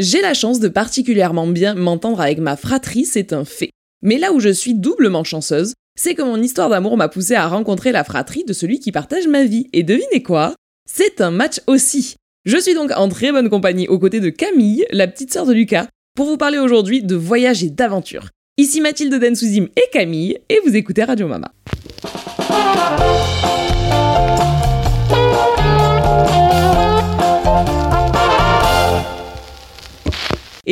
J'ai la chance de particulièrement bien m'entendre avec ma fratrie, c'est un fait. Mais là où je suis doublement chanceuse, c'est que mon histoire d'amour m'a poussé à rencontrer la fratrie de celui qui partage ma vie. Et devinez quoi? C'est un match aussi. Je suis donc en très bonne compagnie aux côtés de Camille, la petite sœur de Lucas, pour vous parler aujourd'hui de voyage et d'aventure. Ici Mathilde Densouzim et Camille, et vous écoutez Radio Mama.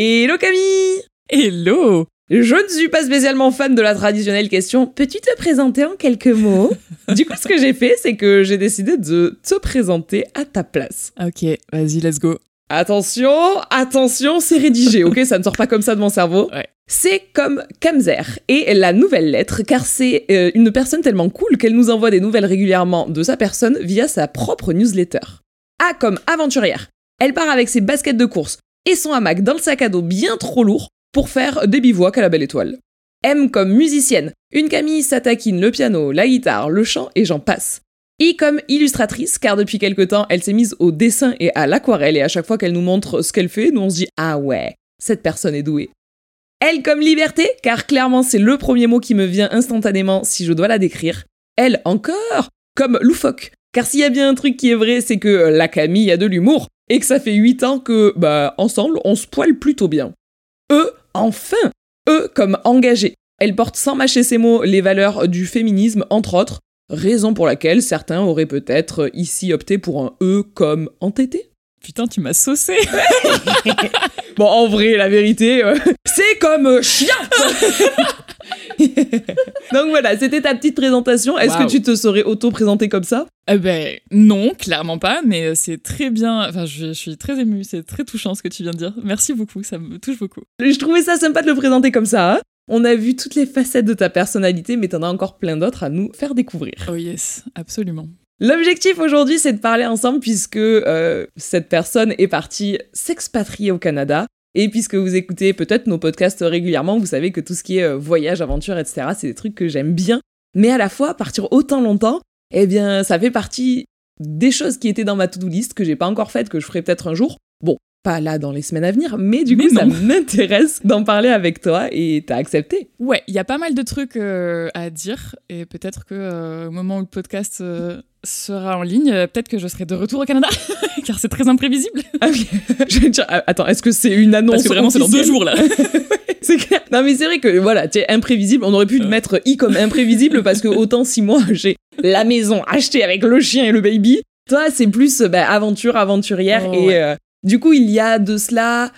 Hello Camille Hello Je ne suis pas spécialement fan de la traditionnelle question Peux-tu te présenter en quelques mots? Du coup, ce que j'ai fait, c'est que j'ai décidé de te présenter à ta place. Ok, vas-y, let's go. Attention, attention, c'est rédigé, ok? Ça ne sort pas comme ça de mon cerveau. Ouais. C'est comme Kamzer et la nouvelle lettre, car c'est euh, une personne tellement cool qu'elle nous envoie des nouvelles régulièrement de sa personne via sa propre newsletter. A comme aventurière. Elle part avec ses baskets de course et son hamac dans le sac à dos bien trop lourd pour faire des bivouacs à la belle étoile. M comme musicienne. Une Camille s'attaquine le piano, la guitare, le chant et j'en passe. I comme illustratrice, car depuis quelque temps, elle s'est mise au dessin et à l'aquarelle, et à chaque fois qu'elle nous montre ce qu'elle fait, nous on se dit Ah ouais, cette personne est douée. Elle comme liberté, car clairement c'est le premier mot qui me vient instantanément si je dois la décrire. Elle encore comme loufoque, car s'il y a bien un truc qui est vrai, c'est que la Camille a de l'humour, et que ça fait 8 ans que, bah, ensemble, on se poile plutôt bien. E, enfin E comme engagée. Elle porte sans mâcher ses mots les valeurs du féminisme, entre autres, raison pour laquelle certains auraient peut-être ici opté pour un E comme entêté. Putain, tu m'as saucé Bon, en vrai, la vérité, euh, c'est comme euh, chien Donc voilà, c'était ta petite présentation. Est-ce que tu te serais auto-présenté comme ça? Eh ben, non, clairement pas, mais euh, c'est très bien. Enfin, je, je suis très émue, c'est très touchant ce que tu viens de dire. Merci beaucoup, ça me touche beaucoup. Je trouvais ça sympa de le présenter comme ça. hein. On a vu toutes les facettes de ta personnalité, mais t'en as encore plein d'autres à nous faire découvrir. Oh yes, absolument. L'objectif aujourd'hui, c'est de parler ensemble puisque euh, cette personne est partie s'expatrier au Canada. Et puisque vous écoutez peut-être nos podcasts régulièrement, vous savez que tout ce qui est euh, voyage, aventure, etc., c'est des trucs que j'aime bien. Mais à la fois, partir autant longtemps, eh bien, ça fait partie des choses qui étaient dans ma to-do list que j'ai pas encore faites, que je ferai peut-être un jour. Bon, pas là dans les semaines à venir, mais du Mais coup, ça m'intéresse d'en parler avec toi et t'as accepté. Ouais, il y a pas mal de trucs euh, à dire, et peut-être que euh, au moment où le podcast euh, sera en ligne, peut-être que je serai de retour au Canada, car c'est très imprévisible. Ah oui. je vais dire, attends, est-ce que c'est une annonce Parce que vraiment, c'est dans deux jours là. C'est clair. Non, mais c'est vrai que voilà, tu es imprévisible. On aurait pu te mettre I comme imprévisible parce que autant si moi j'ai la maison achetée avec le chien et le baby, toi c'est plus bah, aventure, aventurière. Oh, et ouais. euh, du coup, il y a de cela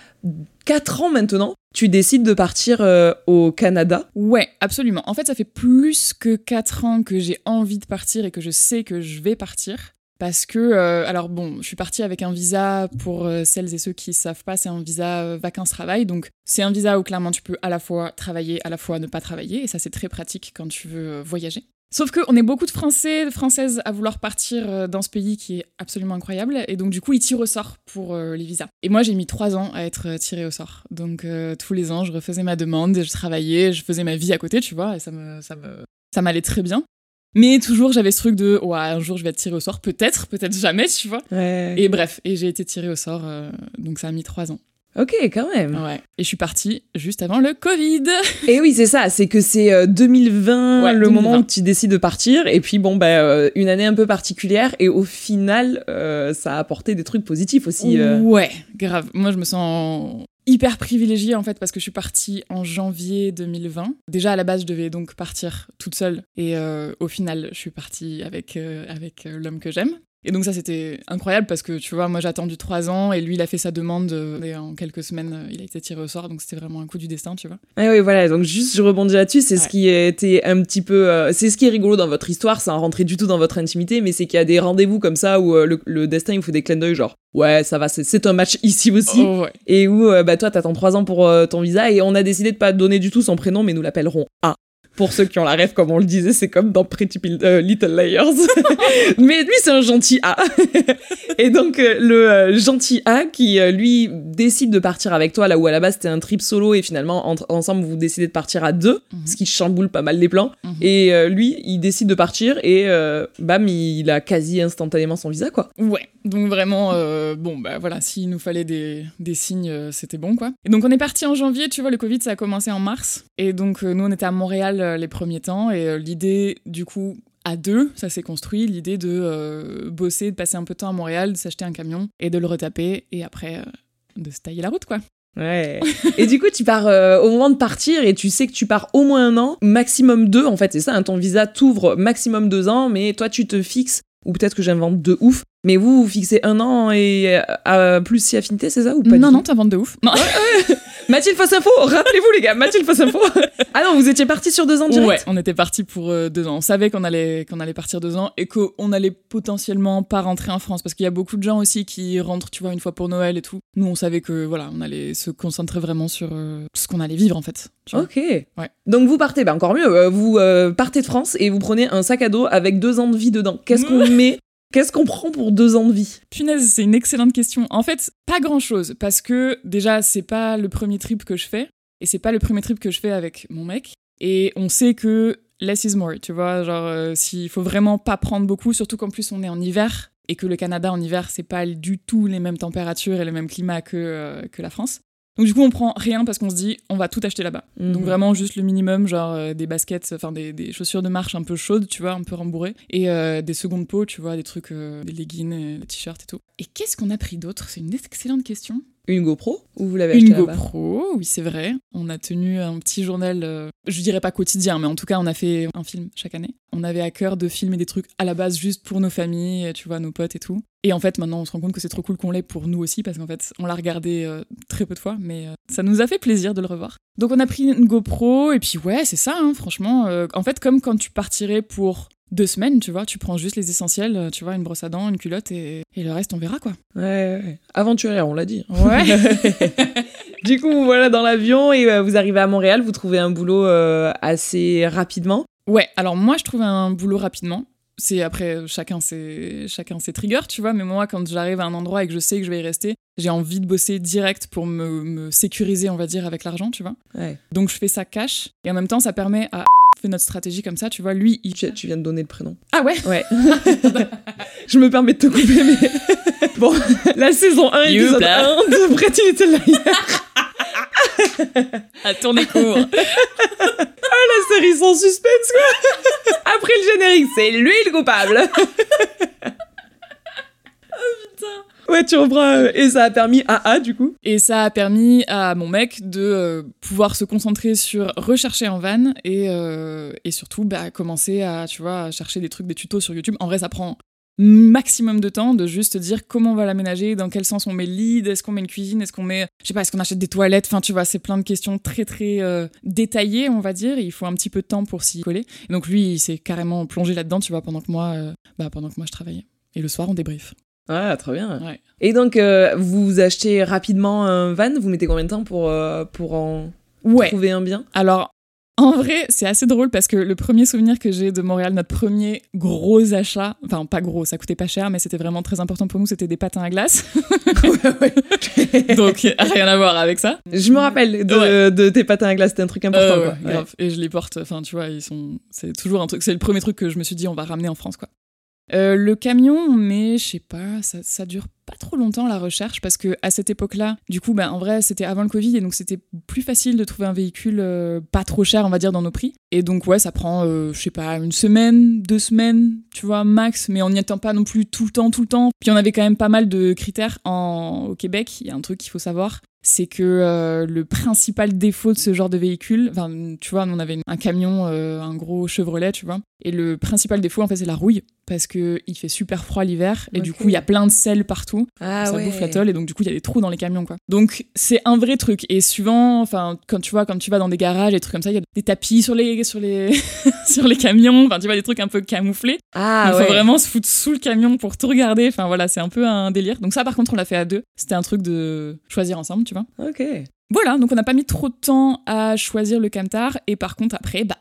4 ans maintenant, tu décides de partir euh, au Canada. Ouais, absolument. En fait, ça fait plus que 4 ans que j'ai envie de partir et que je sais que je vais partir. Parce que, euh, alors bon, je suis partie avec un visa, pour euh, celles et ceux qui savent pas, c'est un visa vacances-travail. Donc, c'est un visa où clairement tu peux à la fois travailler, à la fois ne pas travailler. Et ça, c'est très pratique quand tu veux voyager. Sauf qu'on est beaucoup de Français, de Françaises à vouloir partir euh, dans ce pays qui est absolument incroyable. Et donc, du coup, ils tirent au sort pour euh, les visas. Et moi, j'ai mis trois ans à être euh, tirée au sort. Donc, euh, tous les ans, je refaisais ma demande, et je travaillais, je faisais ma vie à côté, tu vois, et ça me, ça me, ça m'allait très bien. Mais toujours, j'avais ce truc de, ouais, un jour, je vais être tirée au sort, peut-être, peut-être jamais, tu vois. Ouais. Et bref, et j'ai été tirée au sort, euh, donc ça a mis trois ans. Ok, quand même. Ouais. Et je suis partie juste avant le Covid. Et oui, c'est ça, c'est que c'est euh, 2020 Ouais, le 2020. moment où tu décides de partir, et puis bon, bah, euh, une année un peu particulière, et au final, euh, ça a apporté des trucs positifs aussi. euh. Ouais, grave. Moi, je me sens hyper privilégiée en fait parce que je suis partie en janvier 2020. Déjà à la base, je devais donc partir toute seule et euh, au final, je suis partie avec euh, avec euh, l'homme que j'aime. Et donc ça c'était incroyable parce que tu vois, moi j'ai attendu trois ans et lui il a fait sa demande euh, et en quelques semaines euh, il a été tiré au sort donc c'était vraiment un coup du destin, tu vois. Ah oui, voilà, donc juste je rebondis là-dessus, c'est ce qui était un petit peu... euh, c'est ce qui est rigolo dans votre histoire, sans rentrer du tout dans votre intimité, mais c'est qu'il y a des rendez-vous comme ça où euh, le, le destin il vous fait des clins d'œil genre « Ouais, ça va, c'est- un match ici aussi Oh, ouais. Et où euh, bah, toi t'attends trois ans pour euh, ton visa et on a décidé de pas donner du tout son prénom mais nous l'appellerons A. Pour ceux qui ont la rêve, comme on le disait, c'est comme dans Pretty euh, Little Liars. Mais lui, c'est un gentil A. et donc, euh, le gentil A qui, lui, décide de partir avec toi là où à la base c'était un trip solo et finalement, ensemble, vous décidez de partir à deux, mhm. ce qui chamboule pas mal les plans. Mhm. Et lui, il décide de partir et bam, il a quasi instantanément son visa, quoi. Ouais, donc vraiment, bon, bah voilà, s'il nous fallait des, des signes, c'était bon, quoi. Et donc, on est parti en janvier, tu vois, le Covid, ça a commencé en mars. Et donc, nous, on était à Montréal les premiers temps. Et l'idée, du coup, à deux, ça s'est construit, l'idée de bosser, de passer un peu de temps à Montréal, de s'acheter un camion et de le retaper. Et après, de se tailler la route, quoi. Ouais. et du coup, tu pars au moment de partir et tu sais que tu pars au moins un an, maximum deux. En fait, c'est ça, hein, ton visa t'ouvre maximum deux ans, mais toi, tu te fixes, ou peut-être que j'invente de ouf, mais vous, vous fixez un an et à plus si affinité, c'est ça ou pas Non, non, t'inventes de ouf. Non. Mathilde Fausse Info, rappelez-vous les gars, Mathilde Fausse Info. ah non, vous étiez parti sur deux ans direct Ouais, on était parti pour euh, deux ans. On savait qu'on allait, qu'on allait partir deux ans et qu'on allait potentiellement pas rentrer en France parce qu'il y a beaucoup de gens aussi qui rentrent, tu vois, une fois pour Noël et tout. Nous, on savait que voilà, on allait se concentrer vraiment sur euh, ce qu'on allait vivre en fait. Ok. Ouais. Donc vous partez, bah encore mieux, euh, vous partez de France et vous prenez un sac à dos avec deux ans de vie dedans. Qu'est-ce qu'on met Qu'est-ce qu'on prend pour deux ans de vie? Punaise, c'est une excellente question. En fait, pas grand-chose, parce que déjà, c'est pas le premier trip que je fais, et c'est pas le premier trip que je fais avec mon mec. Et on sait que less is more, tu vois, genre euh, s'il faut vraiment pas prendre beaucoup, surtout qu'en plus on est en hiver et que le Canada en hiver c'est pas du tout les mêmes températures et le même climat que, euh, que la France. Donc du coup, on prend rien parce qu'on se dit, on va tout acheter là-bas. Donc mhm. vraiment juste le minimum, genre euh, des baskets, enfin des, chaussures de marche un peu chaudes, tu vois, un peu rembourrées, et euh, des secondes peaux, tu vois, des trucs, euh, des leggings, des t-shirts et tout. Et qu'est-ce qu'on a pris d'autre? C'est une excellente question. Une GoPro Ou vous l'avez acheté Une GoPro, oui, c'est vrai. On a tenu un petit journal, euh, je dirais pas quotidien, mais en tout cas, on a fait un film chaque année. On avait à cœur de filmer des trucs à la base juste pour nos familles, tu vois, nos potes et tout. Et en fait, maintenant, on se rend compte que c'est trop cool qu'on l'ait pour nous aussi, parce qu'en fait, on l'a regardé euh, très peu de fois, mais euh, ça nous a fait plaisir de le revoir. Donc, on a pris une GoPro, et puis ouais, c'est ça, hein, franchement. en fait, comme quand tu partirais pour deux semaines, tu vois, tu prends juste les essentiels, euh, tu vois, une brosse à dents, une culotte et, le reste, on verra quoi. Ouais, ouais. aventurière, on l'a dit. Ouais. du coup, voilà dans l'avion et euh, vous arrivez à Montréal, vous trouvez un boulot euh, assez rapidement? Ouais, alors moi, je trouve un boulot rapidement. C'est après, chacun ses, chacun ses triggers, tu vois, mais moi, quand j'arrive à un endroit et que je sais que je vais y rester, j'ai envie de bosser direct pour me, me sécuriser, on va dire, avec l'argent, tu vois. Ouais. Donc, je fais ça cash et en même temps, ça permet à fait notre stratégie comme ça, tu vois. Lui, il... Tu viens de donner le prénom. Ah ouais? Ouais. je me permets de te couper, mais... bon, la saison 1, épisode 1 de Pretty Little Liars. à tourner court. ah, la série sans suspense, quoi Après le générique, c'est lui le coupable Oh putain Ouais, tu reprends. Euh, et ça a permis à A, du coup Et ça a permis à mon mec de euh, pouvoir se concentrer sur rechercher en van et, euh, et surtout bah, commencer à, tu vois, chercher des trucs, des tutos sur YouTube. En vrai, ça prend maximum de temps de juste dire comment on va l'aménager, dans quel sens on met le lead, est-ce qu'on met une cuisine, est-ce qu'on met, je sais pas, est-ce qu'on achète des toilettes, enfin tu vois, c'est plein de questions très très détaillées, on va dire, il faut un petit peu de temps pour s'y coller. donc lui, il s'est carrément plongé là-dedans, tu vois, pendant que moi, bah, pendant que moi je travaillais. Et le soir, on débrief. Ah, très bien. Et donc, euh, vous achetez rapidement un van Vous mettez combien de temps pour, euh, pour en trouver un bien? Alors, en vrai, c'est assez drôle parce que le premier souvenir que j'ai de Montréal, notre premier gros achat, enfin pas gros, ça coûtait pas cher, mais c'était vraiment très important pour nous, c'était des patins à glace. Donc rien à voir avec ça. Je me rappelle de, tes patins à glace, c'était un truc important. Euh, quoi. Et je les porte, enfin tu vois, ils sont, c'est toujours un truc, c'est le premier truc que je me suis dit, on va ramener en France quoi. Euh, le camion, mais je sais pas, ça, ça, dure pas trop longtemps la recherche parce que à cette époque-là, du coup, ben, en vrai, c'était avant le Covid et donc c'était plus facile de trouver un véhicule euh, pas trop cher, on va dire, dans nos prix. Et donc, ouais, ça prend, euh, je sais pas, une semaine, deux semaines, tu vois, max, mais on n'y attend pas non plus tout le temps, tout le temps. Puis on avait quand même pas mal de critères en... au Québec. Il y a un truc qu'il faut savoir, c'est que le principal défaut de ce genre de véhicule, enfin, tu vois, on avait un camion, un gros Chevrolet, tu vois, et le principal défaut, en fait, c'est la rouille, parce que il fait super froid l'hiver, et du coup, il y a plein de sel partout. Ah, ça bouffe la tôle, et donc, du coup, il y a des trous dans les camions, quoi. Donc, c'est un vrai truc. Et souvent, enfin, quand tu vois, quand tu vas dans des garages, des trucs comme ça, il y a des tapis sur les, sur les, sur les camions, enfin, tu vois, des trucs un peu camouflés. Ah, il faut vraiment se foutre sous le camion pour tout regarder. Enfin, voilà, c'est un peu un délire. Donc, ça, par contre, on l'a fait à deux. C'était un truc de choisir ensemble, tu vois. Ok. Voilà, donc on n'a pas mis trop de temps à choisir le camtar. Et par contre, après, bah,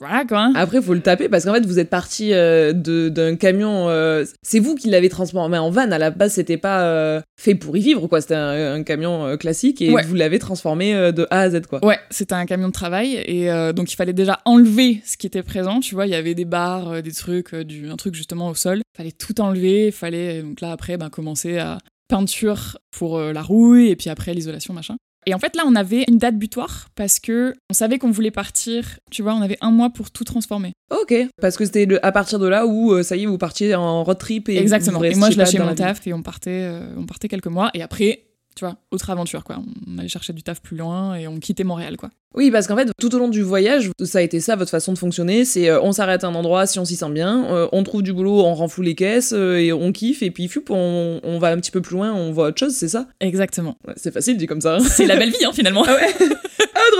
voilà quoi. Après, faut le taper parce qu'en fait, vous êtes parti euh, de- d'un camion. euh, c'est vous qui l'avez transformé en van. À la base, c'était pas euh, fait pour y vivre, quoi. C'était un, un camion classique et Ouais. vous l'avez transformé de A à Z, quoi. Ouais, c'était un camion de travail et donc il fallait déjà enlever ce qui était présent. Tu vois, il y avait des barres, des trucs, du, un truc justement au sol. Il fallait tout enlever. Il fallait donc là après ben, commencer à peinture pour euh, la rouille et puis après l'isolation machin. Et en fait là on avait une date butoir parce que on savait qu'on voulait partir. Tu vois, on avait un mois pour tout transformer. Ok. Parce que c'était à partir de là où, euh, ça y est, vous partiez en road trip et Exactement. vous Et moi je lâchais mon taf et on partait, euh, on partait quelques mois et après. Tu vois, autre aventure quoi. On allait chercher du taf plus loin et on quittait Montréal quoi. Oui, parce qu'en fait, tout au long du voyage, ça a été ça votre façon de fonctionner. C'est euh, on s'arrête à un endroit si on s'y sent bien, euh, on trouve du boulot, on renfloue les caisses euh, et on kiffe. Et puis, fup, on, on va un petit peu plus loin, on voit autre chose, c'est ça? Exactement. Ouais, C'est facile dit comme ça. hein. C'est la belle vie hein, finalement. Ah ouais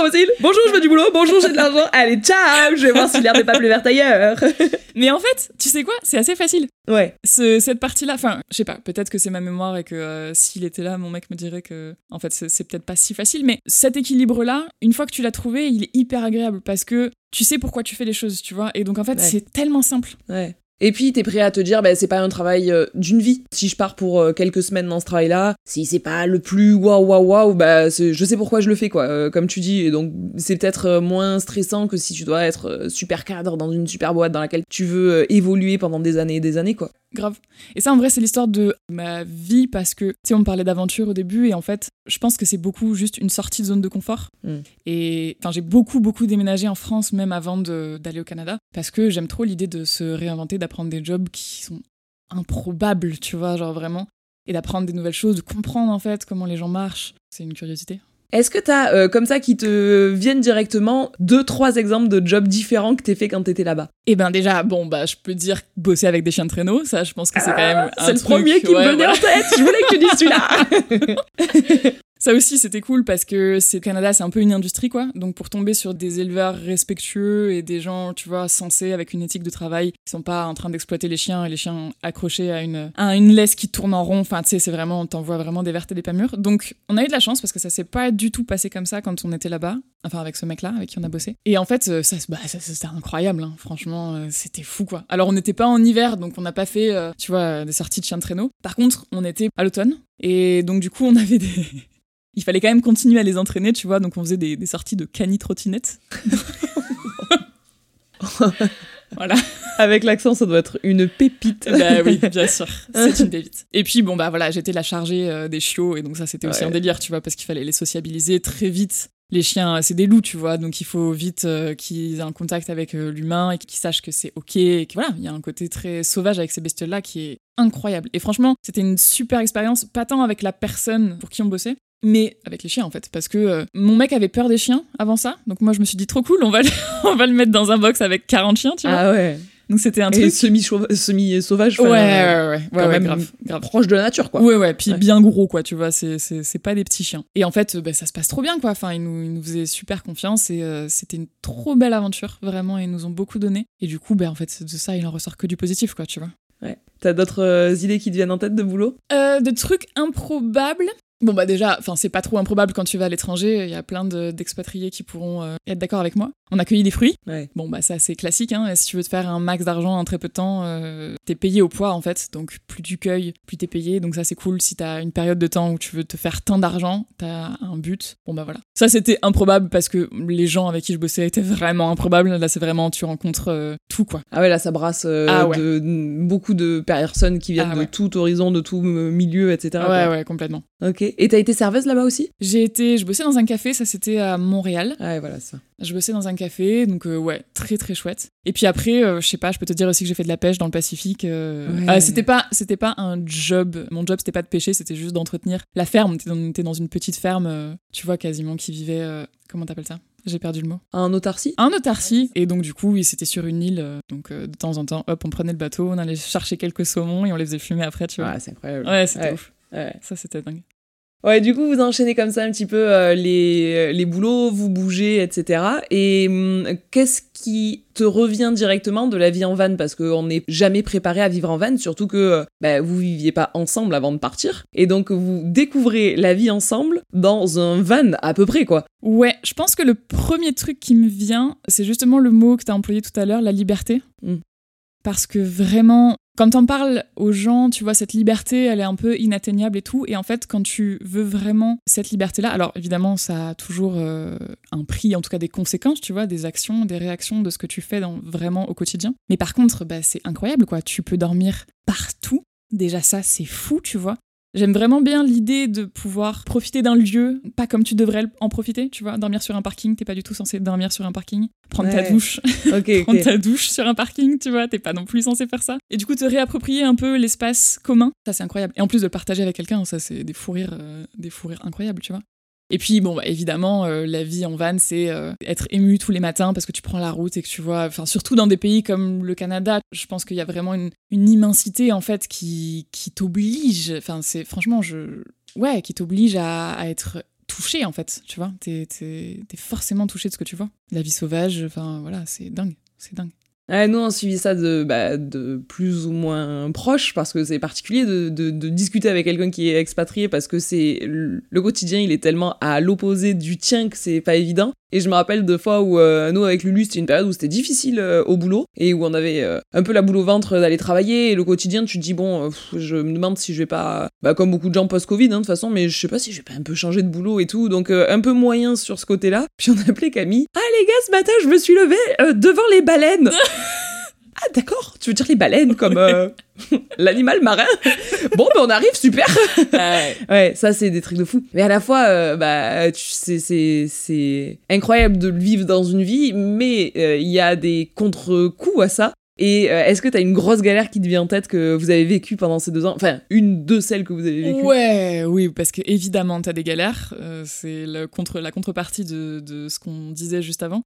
facile Bonjour, je veux du boulot, bonjour, j'ai de l'argent. Allez, ciao Je vais voir si l'herbe n'est pas plus verte ailleurs. Mais en fait, tu sais quoi? C'est assez facile. Ouais. Ce- cette partie-là, enfin, je sais pas, peut-être que c'est ma mémoire et que euh, s'il était là, mon mec me dirait que, en fait, c'est c'est peut-être pas si facile, mais cet équilibre-là, une fois que tu l'as trouvé, il est hyper agréable parce que tu sais pourquoi tu fais les choses, tu vois, et donc en fait, Ouais. c'est tellement simple. Ouais. Et puis, t'es prêt à te dire, bah, c'est pas un travail euh, d'une vie. Si je pars pour euh, quelques semaines dans ce travail-là, si c'est pas le plus waouh waouh waouh, bah, je sais pourquoi je le fais, quoi. euh, comme tu dis. Et donc, c'est peut-être moins stressant que si tu dois être super cadre dans une super boîte dans laquelle tu veux évoluer pendant des années et des années, quoi. Grave. Et ça, en vrai, c'est l'histoire de ma vie parce que, tu sais, on me parlait d'aventure au début et en fait, je pense que c'est beaucoup juste une sortie de zone de confort. Mm. Et enfin, j'ai beaucoup, beaucoup déménagé en France même avant d'aller au Canada parce que j'aime trop l'idée de se réinventer, d'apprendre des jobs qui sont improbables, tu vois, genre vraiment. Et d'apprendre des nouvelles choses, de comprendre en fait comment les gens marchent. C'est une curiosité. Est-ce que t'as, euh, comme ça, qui te viennent directement deux, trois exemples de jobs différents que t'es fait quand t'étais là-bas? Et ben déjà, bon, bah, je peux dire bosser avec des chiens de traîneau, ça, je pense que c'est quand même. un Ah, C'est le truc- premier qui ouais, me venait voilà. en tête Je voulais que tu dises celui-là Ça aussi, c'était cool parce que c'est Canada, c'est un peu une industrie, quoi. Donc, pour tomber sur des éleveurs respectueux et des gens, tu vois, sensés avec une éthique de travail, qui sont pas en train d'exploiter les chiens et les chiens accrochés à une, laisse qui tourne en rond. Enfin, tu sais, c'est vraiment, on t'envoie vraiment des vertes et des pas mûres. Donc, on a eu de la chance parce que ça s'est pas du tout passé comme ça quand on était là-bas. Enfin, avec ce mec-là, avec qui on a bossé. Et en fait, euh, ça, bah, ça- c'était incroyable, hein. franchement, euh, c'était fou, quoi. Alors, on n'était pas en hiver, donc on n'a pas fait, euh, tu vois, des sorties de chiens de traîneau. Par contre, on était à l'automne. Et donc, du coup, on avait des. Il fallait quand même continuer à les entraîner, tu vois, donc on faisait des, des sorties de cani-trottinette. voilà. Avec l'accent, ça doit être une pépite. bah oui, bien sûr, c'est une pépite. Et puis bon bah voilà, j'étais la chargée euh, des chiots et donc ça c'était aussi Ouais. un délire, tu vois, parce qu'il fallait les sociabiliser très vite. Les chiens, c'est des loups, tu vois, donc il faut vite euh, qu'ils aient un contact avec euh, l'humain et qu'ils sachent que c'est ok. Et que voilà, il y a un côté très sauvage avec ces bestioles-là qui est incroyable. Et franchement, c'était une super expérience, pas tant avec la personne pour qui on bossait, mais avec les chiens en fait. Parce que euh, mon mec avait peur des chiens avant ça, donc moi je me suis dit trop cool, on va le, on va le mettre dans un box avec 40 chiens, tu vois. Ah ouais. Donc c'était un Et truc. semi-sauvage, semi sauvage, Ouais, ouais, euh, ouais, quand même grave, grave. proche de la nature, quoi. Ouais, ouais, puis bien gros, quoi, tu vois, c'est, c'est, c'est pas des petits chiens. Et en fait, bah, ça se passe trop bien, quoi. Enfin, ils nous, ils nous faisaient super confiance et euh, c'était une trop belle aventure, vraiment, et ils nous ont beaucoup donné. Et du coup, bah, en fait, de ça, il en ressort que du positif, quoi, tu vois. Ouais. T'as d'autres euh, idées qui te viennent en tête de boulot? Euh, de trucs improbables? Bon, bah, déjà, enfin, c'est pas trop improbable quand tu vas à l'étranger, il y a plein de- d'expatriés qui pourront euh, être d'accord avec moi. On a cueilli des fruits. Ouais. Bon, bah, ça, c'est classique, hein. Si tu veux te faire un max d'argent en très peu de temps, euh, t'es payé au poids, en fait. Donc, plus tu cueilles, plus t'es payé. Donc, ça, c'est cool. Si t'as une période de temps où tu veux te faire tant d'argent, t'as un but. Bon, bah, voilà. Ça, c'était improbable parce que les gens avec qui je bossais étaient vraiment improbables. Là, c'est vraiment, tu rencontres euh, tout, quoi. Ah ouais, là, ça brasse Ah ouais. de, beaucoup de personnes qui viennent Ah de tout horizon, de tout milieu, etc. ouais, quoi. ouais, complètement. Ok. Et t'as été serveuse là-bas aussi? J'ai été, je bossais dans un café, ça c'était à Montréal. Ah ouais, voilà, ça. Je bossais dans un café, donc euh, ouais, très très chouette. Et puis après, euh, je sais pas, je peux te dire aussi que j'ai fait de la pêche dans le Pacifique. euh, Ouais. ah, c'était pas, c'était pas un job. Mon job c'était pas de pêcher, c'était juste d'entretenir la ferme. On était dans, une petite ferme, tu vois, quasiment qui vivait. comment t'appelles ça? J'ai perdu le mot. En autarcie? Un autarcie. Et donc du coup, oui, c'était sur une île. donc de temps en temps, hop, on prenait le bateau, on allait chercher quelques saumons et on les faisait fumer après, tu vois. Ouais, c'est incroyable. Ouais, c'était Ouais. ouf. Ouais. Ça c'était dingue. Ouais, du coup, vous enchaînez comme ça un petit peu euh, les, les boulots, vous bougez, etc. Et hum, qu'est-ce qui te revient directement de la vie en van? Parce qu'on n'est jamais préparé à vivre en van, surtout que euh, bah, vous viviez pas ensemble avant de partir. Et donc, vous découvrez la vie ensemble dans un van à peu près, quoi. Ouais, je pense que le premier truc qui me vient, c'est justement le mot que tu as employé tout à l'heure, la liberté. Mm. Parce que vraiment, quand on parle aux gens, tu vois, cette liberté, elle est un peu inatteignable et tout. Et en fait, quand tu veux vraiment cette liberté-là, alors évidemment, ça a toujours euh, un prix, en tout cas des conséquences, tu vois, des actions, des réactions de ce que tu fais dans, vraiment au quotidien. Mais par contre, bah, c'est incroyable, quoi. Tu peux dormir partout. Déjà, ça, c'est fou, tu vois. J'aime vraiment bien l'idée de pouvoir profiter d'un lieu, pas comme tu devrais en profiter, tu vois. Dormir sur un parking, t'es pas du tout censé dormir sur un parking. Prendre ta douche, prendre ta douche sur un parking, tu vois, t'es pas non plus censé faire ça. Et du coup, te réapproprier un peu l'espace commun, ça c'est incroyable. Et en plus de le partager avec quelqu'un, ça c'est des fous rires, euh, des fous rires incroyables, tu vois. Et puis, bon, bah, évidemment, euh, la vie en van, c'est euh, être ému tous les matins parce que tu prends la route et que tu vois, enfin, surtout dans des pays comme le Canada, je pense qu'il y a vraiment une, immensité, en fait, qui, qui t'oblige, enfin, c'est franchement, je. Ouais, qui t'oblige à, être touché, en fait, tu vois. T'es t'es forcément touché de ce que tu vois. La vie sauvage, enfin, voilà, c'est dingue, c'est dingue. Nous, on suivi ça de, bah, de plus ou moins proche, parce que c'est particulier de, de, de discuter avec quelqu'un qui est expatrié, parce que c'est le quotidien, il est tellement à l'opposé du tien que c'est pas évident. Et je me rappelle de fois où, euh, nous, avec Lulu, c'était une période où c'était difficile euh, au boulot, et où on avait euh, un peu la boule au ventre d'aller travailler, et le quotidien, tu te dis, bon, je me demande si je vais pas, bah, comme beaucoup de gens post-Covid, hein, de toute façon, mais je sais pas si je vais pas un peu changer de boulot et tout, donc un peu moyen sur ce côté-là. Puis on a appelé Camille, ah les gars, ce matin, je me suis levée devant les baleines ah d'accord, tu veux dire les baleines comme euh, l'animal marin Bon, ben on arrive, super Ouais, ça c'est des trucs de fou. Mais à la fois, euh, bah, c'est- c'est c'est incroyable de le vivre dans une vie, mais euh, il y a des contre-coups à ça. Et est-ce que t'as une grosse galère qui te vient en tête que vous avez vécue pendant ces deux ans? Enfin, une de celles que vous avez vécues. Ouais, oui, parce que évidemment, t'as des galères. c'est contre, la contrepartie de, de ce qu'on disait juste avant.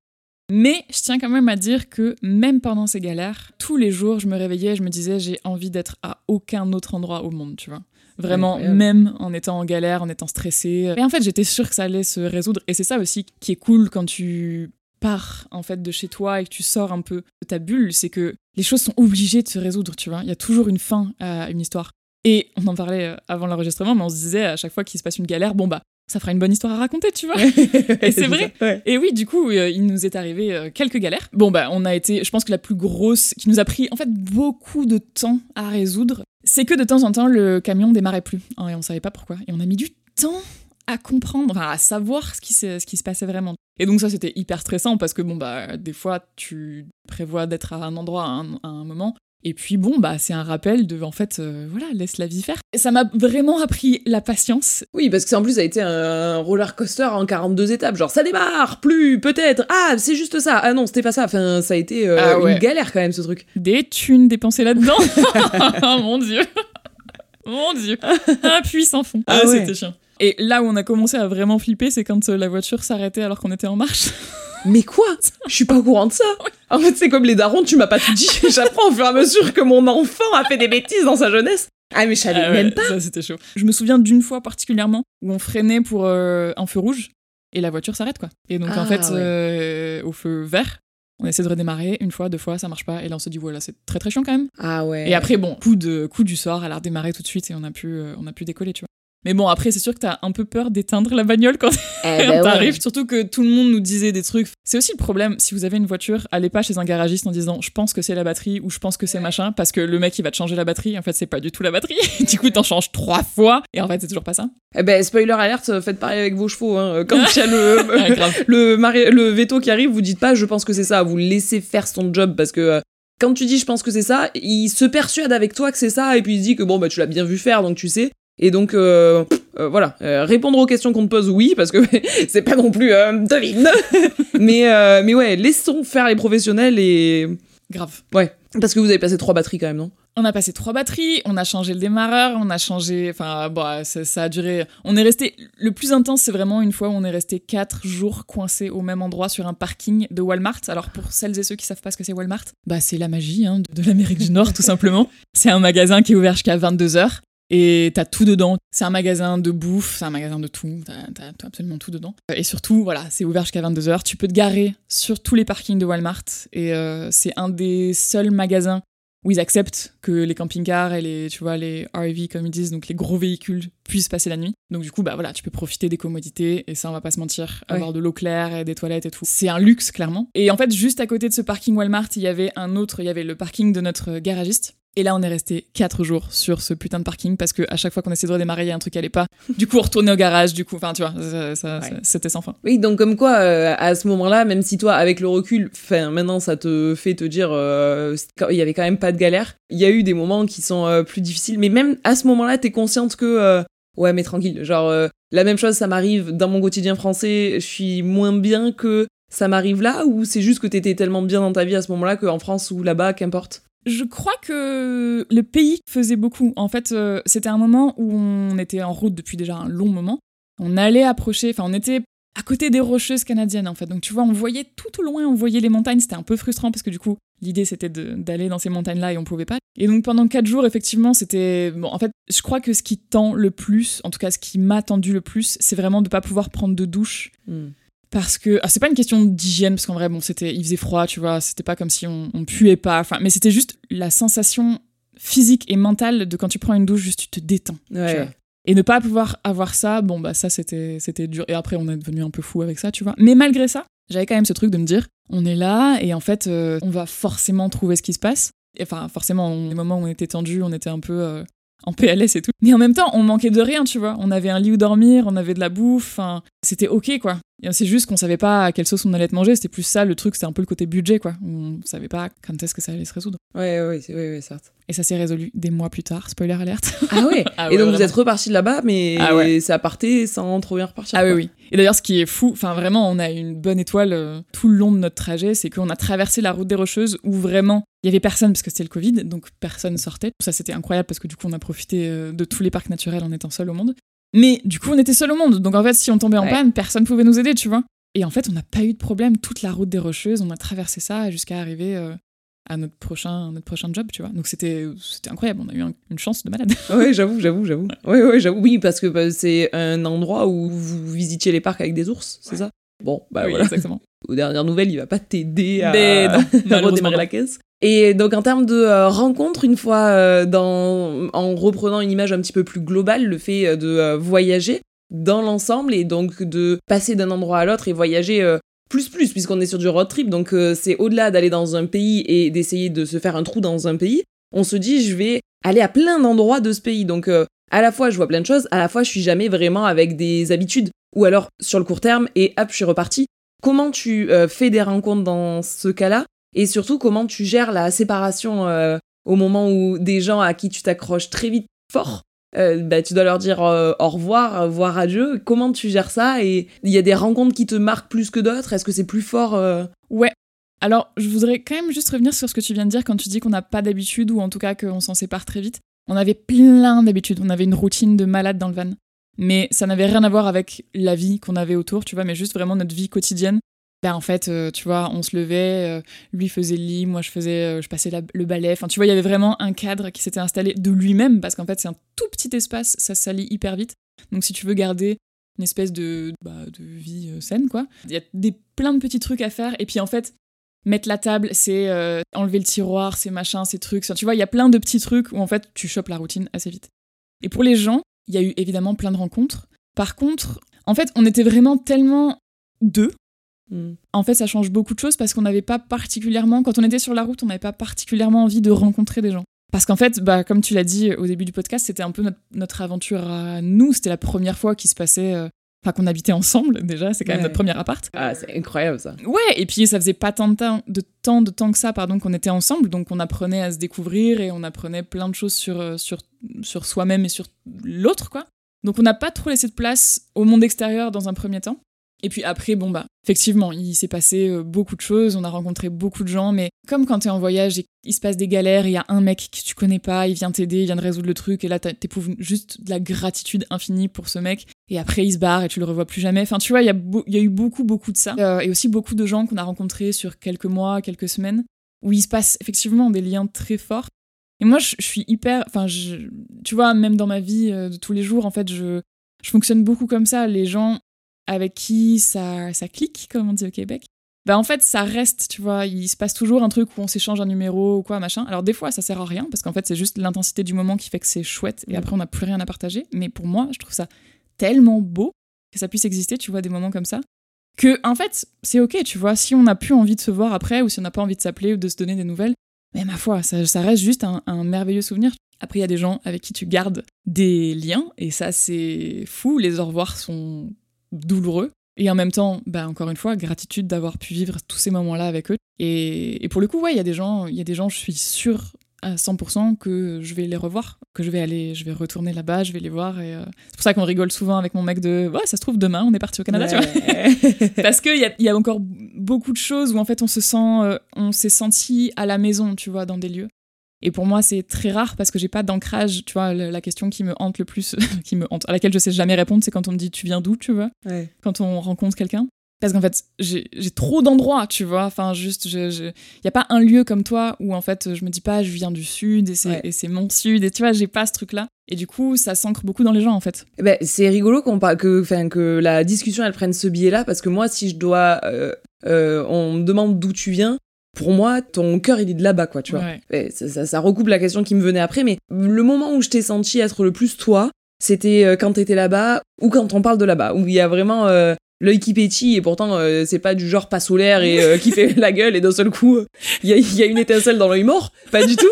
Mais je tiens quand même à dire que même pendant ces galères, tous les jours, je me réveillais et je me disais, j'ai envie d'être à aucun autre endroit au monde, tu vois. Vraiment, Incroyable. même en étant en galère, en étant stressée. Et en fait, j'étais sûre que ça allait se résoudre. Et c'est ça aussi qui est cool quand tu pars en fait de chez toi et que tu sors un peu de ta bulle, c'est que les choses sont obligées de se résoudre, tu vois. Il y a toujours une fin à une histoire. Et on en parlait euh, avant l'enregistrement, mais on se disait à chaque fois qu'il se passe une galère, bon bah, ça fera une bonne histoire à raconter, tu vois. Et c'est vrai. Et oui, du coup, euh, il nous est arrivé euh, quelques galères. Bon, bah, on a été, je pense que la plus grosse, qui nous a pris en fait beaucoup de temps à résoudre, c'est que de temps en temps, le camion démarrait plus. Hein, et on savait pas pourquoi. Et on a mis du temps à comprendre, à savoir ce qui, se- ce qui se passait vraiment. Et donc, ça, c'était hyper stressant parce que, bon, bah, des fois, tu prévois d'être à un endroit à un, à un moment. Et puis bon, bah c'est un rappel de, en fait, euh, voilà, laisse la vie faire. Et ça m'a vraiment appris la patience. Oui, parce que c'est en plus, ça a été un roller coaster en 42 étapes. Genre, ça démarre, plus, peut-être. Ah, c'est juste ça. Ah non, c'était pas ça. Enfin, ça a été euh, Ah ouais. une galère quand même, ce truc. des thunes dépensées là-dedans. oh mon dieu. Mon dieu. Un puits sans fond. Ah Ah, ouais. c'était chiant. Et là où on a commencé à vraiment flipper, c'est quand euh, la voiture s'arrêtait alors qu'on était en marche. Mais quoi? Je suis pas au courant de ça. En fait, c'est comme les darons, tu m'as pas tout dit. J'apprends au fur et à mesure que mon enfant a fait des bêtises dans sa jeunesse. Ah, mais je savais Ah ouais, même pas. Ça, c'était chaud. Je me souviens d'une fois particulièrement où on freinait pour euh, un feu rouge et la voiture s'arrête, quoi. Et donc, Ah, en fait, ouais. euh, au feu vert, on essaie de redémarrer une fois, deux fois, ça marche pas. Et là, on se dit, voilà, c'est très très chiant quand même. Ah ouais. Et après, bon, coup, de, coup du sort, elle a redémarré tout de suite et on a pu, euh, on a pu décoller, tu vois. Mais bon, après, c'est sûr que t'as un peu peur d'éteindre la bagnole quand Eh ben ouais. t'arrives, surtout que tout le monde nous disait des trucs. C'est aussi le problème, si vous avez une voiture, allez pas chez un garagiste en disant je pense que c'est la batterie ou je pense que c'est machin, parce que le mec il va te changer la batterie, en fait c'est pas du tout la batterie. du coup t'en changes trois fois, et en fait c'est toujours pas ça. Eh ben, spoiler alerte, faites pareil avec vos chevaux. Hein. Quand il y a le, Ah, grave. le, mari- le veto qui arrive, vous dites pas je pense que c'est ça. Vous laissez faire son job parce que euh, quand tu dis je pense que c'est ça, il se persuade avec toi que c'est ça et puis il se dit que bon, bah tu l'as bien vu faire donc tu sais. Et donc, euh, euh, voilà, Euh, répondre aux questions qu'on te pose, oui, parce que c'est pas non plus devine. mais, mais ouais, laissons faire les professionnels et. Grave. Ouais. Parce que vous avez passé trois batteries quand même, non? On a passé trois batteries, on a changé le démarreur, on a changé. Enfin, bon, ça, ça a duré. On est resté. Le plus intense, c'est vraiment une fois où on est resté quatre jours coincés au même endroit sur un parking de Walmart. Alors, pour celles et ceux qui savent pas ce que c'est Walmart, bah, c'est la magie hein, de, de l'Amérique du Nord, tout simplement. C'est un magasin qui est ouvert jusqu'à 22h. Et t'as tout dedans. C'est un magasin de bouffe, c'est un magasin de tout. T'as as absolument tout dedans. Et surtout, voilà, c'est ouvert jusqu'à 22h. Tu peux te garer sur tous les parkings de Walmart. Et euh, c'est un des seuls magasins où ils acceptent que les camping-cars et les, tu vois, les RV, comme ils disent, donc les gros véhicules, puissent passer la nuit. Donc du coup, bah voilà, tu peux profiter des commodités, et ça, on va pas se mentir, avoir de l'eau claire et des toilettes et tout. C'est un luxe, clairement. Et en fait, juste à côté de ce parking Walmart, il y avait un autre, il y avait le parking de notre garagiste, et là, on est resté 4 jours sur ce putain de parking parce que à chaque fois qu'on essayait de redémarrer, il y a un truc qui allait pas. Du coup, on retournait au garage, du coup, enfin, tu vois, c'était sans fin. Oui, donc comme quoi, euh, à ce moment-là, même si toi, avec le recul, enfin, maintenant, ça te fait te dire, euh, il y avait quand même pas de galère. Il y a eu des moments qui sont euh, plus difficiles, mais même à ce moment-là, t'es consciente que, ouais, mais tranquille, genre, la même chose, ça m'arrive dans mon quotidien français, je suis moins bien que ça m'arrive là, ou c'est juste que t'étais tellement bien dans ta vie à ce moment-là qu'en France ou là-bas, qu'importe? Je crois que le pays faisait beaucoup. En fait, euh, c'était un moment où on était en route depuis déjà un long moment. On allait approcher, enfin, on était à côté des rocheuses canadiennes, en fait. Donc, tu vois, on voyait tout au loin, on voyait les montagnes. C'était un peu frustrant parce que du coup, l'idée c'était d'aller dans ces montagnes-là et on pouvait pas. Et donc, pendant quatre jours, effectivement, c'était. En fait, je crois que ce qui tend le plus, en tout cas, ce qui m'a tendu le plus, c'est vraiment de pas pouvoir prendre de douche. Hmm parce que ah, c'est pas une question d'hygiène parce qu'en vrai bon c'était il faisait froid tu vois c'était pas comme si on, on puait pas enfin mais c'était juste la sensation physique et mentale de quand tu prends une douche juste tu te détends et ne pas pouvoir avoir ça bon bah ça c'était c'était dur et après on est devenu un peu fou avec ça tu vois mais malgré ça j'avais quand même ce truc de me dire on est là et en fait euh, on va forcément trouver ce qui se passe enfin forcément les moments où on était tendu on était un peu euh, en PLS et tout. Mais en même temps, on manquait de rien, tu vois. On avait un lit où dormir, on avait de la bouffe, c'était ok, quoi. C'est juste qu'on savait pas à quelle sauce on allait être mangé. C'était plus ça le truc, c'était un peu le côté budget, quoi. On savait pas quand est-ce que ça allait se résoudre. Ouais, ouais, ouais, ouais certes. Et ça s'est résolu des mois plus tard, spoiler alerte. Ah ouais, ah Et donc vous êtes reparti de là-bas, mais ah ça partait sans trop bien repartir. Ah oui, oui. Et d'ailleurs, ce qui est fou, enfin vraiment, on a une bonne étoile euh, tout le long de notre trajet, c'est qu'on a traversé la route des Rocheuses où vraiment il y avait personne parce que c'était le Covid, donc personne sortait. Ça c'était incroyable parce que du coup on a profité euh, de tous les parcs naturels en étant seul au monde. Mais du coup on était seul au monde, donc en fait si on tombait en panne, personne pouvait nous aider, tu vois. Et en fait, on n'a pas eu de problème toute la route des Rocheuses. On a traversé ça jusqu'à arriver euh, à notre prochain, notre prochain job, tu vois. Donc c'était incroyable. On a eu une chance de malade. oui, j'avoue, j'avoue, oui, j'avoue. Oui, parce que bah, c'est un endroit où vous visitiez les parcs avec des ours, c'est ça? Bon, bah oui, voilà. exactement. Aux dernières nouvelles, il va pas t'aider à, redémarrer la caisse. Et donc en termes de euh, rencontre, une fois euh, dans, en reprenant une image un petit peu plus globale, le fait de voyager, dans l'ensemble et donc de passer d'un endroit à l'autre et voyager euh, plus plus puisqu'on est sur du road trip donc euh, c'est au-delà d'aller dans un pays et d'essayer de se faire un trou dans un pays on se dit je vais aller à plein d'endroits de ce pays donc euh, à la fois je vois plein de choses à la fois je suis jamais vraiment avec des habitudes ou alors sur le court terme et hop je suis reparti comment tu fais des rencontres dans ce cas-là? Et surtout comment tu gères la séparation au moment où des gens à qui tu t'accroches très vite fort euh, bah, tu dois leur dire euh, au revoir, revoir adieu. Comment tu gères ça? Et il y a des rencontres qui te marquent plus que d'autres? Est-ce que c'est plus fort euh? Ouais. Alors, je voudrais quand même juste revenir sur ce que tu viens de dire quand tu dis qu'on n'a pas d'habitude ou en tout cas qu'on s'en sépare très vite. On avait plein d'habitudes. On avait une routine de malade dans le van. Mais ça n'avait rien à voir avec la vie qu'on avait autour, tu vois, mais juste vraiment notre vie quotidienne ben en fait, euh, tu vois, on se levait, euh, lui faisait le lit, moi je faisais, euh, je passais le balai. Enfin, tu vois, il y avait vraiment un cadre qui s'était installé de lui-même parce qu'en fait, c'est un tout petit espace, ça salit hyper vite. Donc, si tu veux garder une espèce de, bah, vie saine, quoi, il y a des, plein de petits trucs à faire. Et puis, en fait, mettre la table, c'est enlever le tiroir, c'est machin, ces trucs. tu vois, il y a plein de petits trucs où en fait, tu chopes la routine assez vite. Et pour les gens, il y a eu évidemment plein de rencontres. Par contre, en fait, on était vraiment tellement deux Mm. En fait, ça change beaucoup de choses parce qu'on n'avait pas particulièrement, quand on était sur la route, on n'avait pas particulièrement envie de rencontrer des gens. Parce qu'en fait, bah, comme tu l'as dit au début du podcast, c'était un peu notre, aventure à nous. C'était la première fois qu'il se passait. Enfin, qu'on habitait ensemble déjà, c'est quand même notre premier appart. Ah, c'est incroyable ça. Ouais, et puis ça faisait pas tant de temps, de temps, de temps que ça, pardon, qu'on était ensemble, donc on apprenait à se découvrir et on apprenait plein de choses sur, euh, sur, sur soi-même et sur l'autre, quoi. Donc on n'a pas trop laissé de place au monde extérieur dans un premier temps. Et puis après, bon bah, effectivement, il s'est passé euh, beaucoup de choses, on a rencontré beaucoup de gens, mais comme quand t'es en voyage et il se passe des galères, il y a un mec que tu connais pas, il vient t'aider, il vient de résoudre le truc, et là t'éprouves juste de la gratitude infinie pour ce mec, et après il se barre et tu le revois plus jamais. Enfin, tu vois, il y, a eu beaucoup, beaucoup de ça. Euh, et aussi beaucoup de gens qu'on a rencontrés sur quelques mois, quelques semaines, où il se passe effectivement des liens très forts. Et moi, je, suis hyper. Enfin, tu vois, même dans ma vie euh, de tous les jours, en fait, je fonctionne beaucoup comme ça. Les gens avec qui ça, ça clique, comme on dit au Québec, bah en fait ça reste, tu vois, il se passe toujours un truc où on s'échange un numéro ou quoi, machin. Alors des fois ça sert à rien parce qu'en fait c'est juste l'intensité du moment qui fait que c'est chouette et après on n'a plus rien à partager. Mais pour moi, je trouve ça tellement beau que ça puisse exister, tu vois, des moments comme ça. Que en fait c'est ok, tu vois, si on n'a plus envie de se voir après ou si on n'a pas envie de s'appeler ou de se donner des nouvelles, mais ma foi, ça, ça reste juste un, un merveilleux souvenir. Après, il y a des gens avec qui tu gardes des liens, et ça, c'est fou. Les au revoir sont douloureux. Et en même temps, bah, encore une fois, gratitude d'avoir pu vivre tous ces moments-là avec eux. Et, pour le coup, ouais, il y a des gens, il y a des gens, je suis sûre à 100% que je vais les revoir, que je vais aller, je vais retourner là-bas, je vais les voir. Et euh, c'est pour ça qu'on rigole souvent avec mon mec de, ouais, ça se trouve demain, on est parti au Canada, tu vois. Parce qu'il y a, y a encore beaucoup de choses où en fait on se sent, euh, on s'est senti à la maison, tu vois, dans des lieux. Et pour moi, c'est très rare parce que j'ai pas d'ancrage. Tu vois, la question qui me hante le plus, qui me hante, à laquelle je sais jamais répondre, c'est quand on me dit tu viens d'où, tu vois Quand on rencontre quelqu'un. Parce qu'en fait, j'ai trop d'endroits, tu vois. Enfin, juste, il n'y a pas un lieu comme toi où en fait, je me dis pas je viens du sud et c'est mon sud. Et tu vois, j'ai pas ce truc-là. Et du coup, ça s'ancre beaucoup dans les gens en fait. Eh ben, c'est rigolo qu'on que, que la discussion elle prenne ce biais-là parce que moi, si je dois. Euh, euh, on me demande d'où tu viens, pour moi, ton cœur, il est de là-bas, quoi, tu vois. Ça, recoupe la question qui me venait après, mais le moment où je t'ai senti être le plus toi, c'était euh, quand t'étais là-bas ou quand on parle de là-bas, où il y a vraiment euh, l'œil qui pétille et pourtant euh, c'est pas du genre pas solaire et qui fait la gueule et d'un seul coup il y, a, une étincelle dans l'œil mort, pas du tout.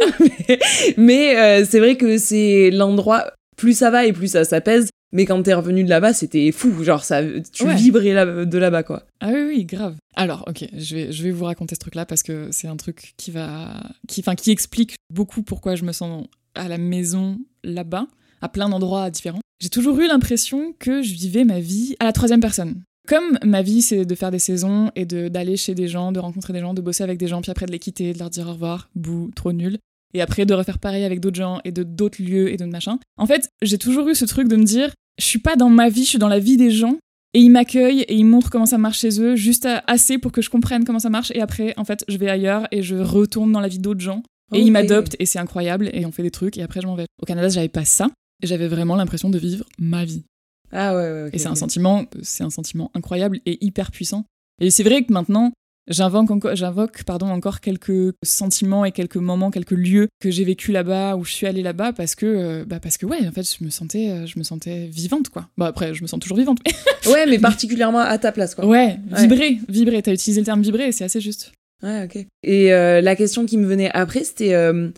mais, c'est vrai que c'est l'endroit, plus ça va et plus ça s'apaise, mais quand t'es revenu de là-bas, c'était fou. Genre, ça, tu vibrais de là-bas, quoi. Ah oui, oui, grave. Alors, ok, je vais, je vais vous raconter ce truc-là parce que c'est un truc qui va. Qui, enfin, qui explique beaucoup pourquoi je me sens à la maison là-bas, à plein d'endroits différents. J'ai toujours eu l'impression que je vivais ma vie à la troisième personne. Comme ma vie, c'est de faire des saisons et d'aller chez des gens, de rencontrer des gens, de bosser avec des gens, puis après de les quitter, de leur dire au revoir, bouh, trop nul et après de refaire pareil avec d'autres gens et de d'autres lieux et de machin. En fait, j'ai toujours eu ce truc de me dire, je suis pas dans ma vie, je suis dans la vie des gens. Et ils m'accueillent et ils montrent comment ça marche chez eux, juste assez pour que je comprenne comment ça marche. Et après, en fait, je vais ailleurs et je retourne dans la vie d'autres gens. Et ils m'adoptent et c'est incroyable et on fait des trucs et après je m'en vais. Au Canada, j'avais pas ça. J'avais vraiment l'impression de vivre ma vie. Ah ouais, ouais Et c'est un sentiment, c'est un sentiment incroyable et hyper puissant. Et c'est vrai que maintenant, J'invoque encore, j'invoque pardon encore quelques sentiments et quelques moments, quelques lieux que j'ai vécu là-bas où je suis allée là-bas parce que euh, bah parce que ouais en fait je me sentais euh, je me sentais vivante quoi. Bah après je me sens toujours vivante. ouais mais particulièrement à ta place quoi. Ouais, vibrer, vibrer. T'as utilisé le terme vibrer c'est assez juste. Ouais, ok. Et euh, la question qui me venait après, c'était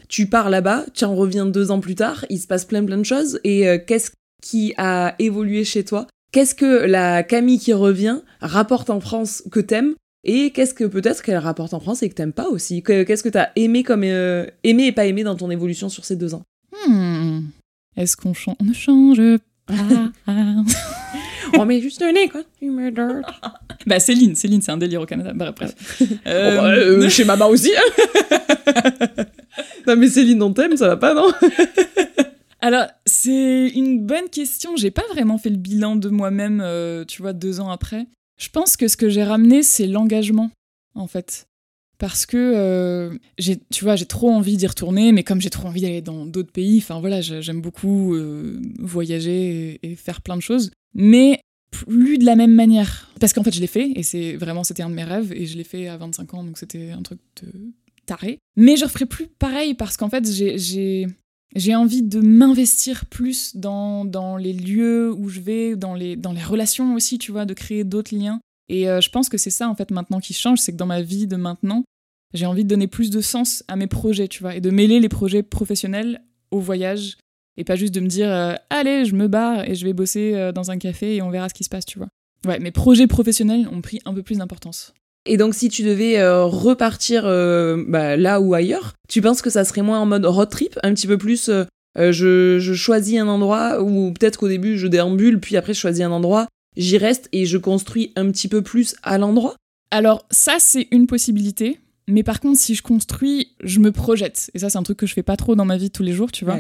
tu pars là-bas, tu en reviens deux ans plus tard, il se passe plein plein de choses, et qu'est-ce qui a évolué chez toi? Qu'est-ce que la Camille qui revient rapporte en France que t'aimes? Et qu'est-ce que peut-être qu'elle rapporte en France et que t'aimes pas aussi? Qu'est-ce que t'as aimé comme euh, aimé et pas aimé dans ton évolution sur ces deux ans? Hmm. Est-ce qu'on ne change pas. On met juste un nez quoi. bah Céline, Céline, c'est un délire au Canada. Bah, bref. Euh... Bah, euh, chez maman aussi. non mais Céline, on t'aime, ça va pas non? Alors, c'est une bonne question. J'ai pas vraiment fait le bilan de moi-même, euh, tu vois, deux ans après. Je pense que ce que j'ai ramené, c'est l'engagement, en fait. Parce que, euh, tu vois, j'ai trop envie d'y retourner, mais comme j'ai trop envie d'aller dans d'autres pays, enfin voilà, j'aime beaucoup euh, voyager et, faire plein de choses, mais plus de la même manière. Parce qu'en fait, je l'ai fait, et c'est vraiment, c'était un de mes rêves, et je l'ai fait à 25 ans, donc c'était un truc de taré. Mais je referai plus pareil, parce qu'en fait, j'ai j'ai envie de m'investir plus dans, dans les lieux où je vais, dans les, dans les relations aussi, tu vois, de créer d'autres liens. Et euh, je pense que c'est ça, en fait, maintenant qui change, c'est que dans ma vie de maintenant, j'ai envie de donner plus de sens à mes projets, tu vois, et de mêler les projets professionnels au voyage, et pas juste de me dire, euh, allez, je me barre et je vais bosser euh, dans un café et on verra ce qui se passe, tu vois. Ouais, mes projets professionnels ont pris un peu plus d'importance. Et donc, si tu devais euh, repartir euh, bah, là ou ailleurs, tu penses que ça serait moins en mode road trip, un petit peu plus euh, je, je, choisis un endroit, ou peut-être qu'au début je déambule, puis après je choisis un endroit, j'y reste et je construis un petit peu plus à l'endroit? Alors, ça, c'est une possibilité. Mais par contre, si je construis, je me projette. Et ça, c'est un truc que je fais pas trop dans ma vie tous les jours, tu vois.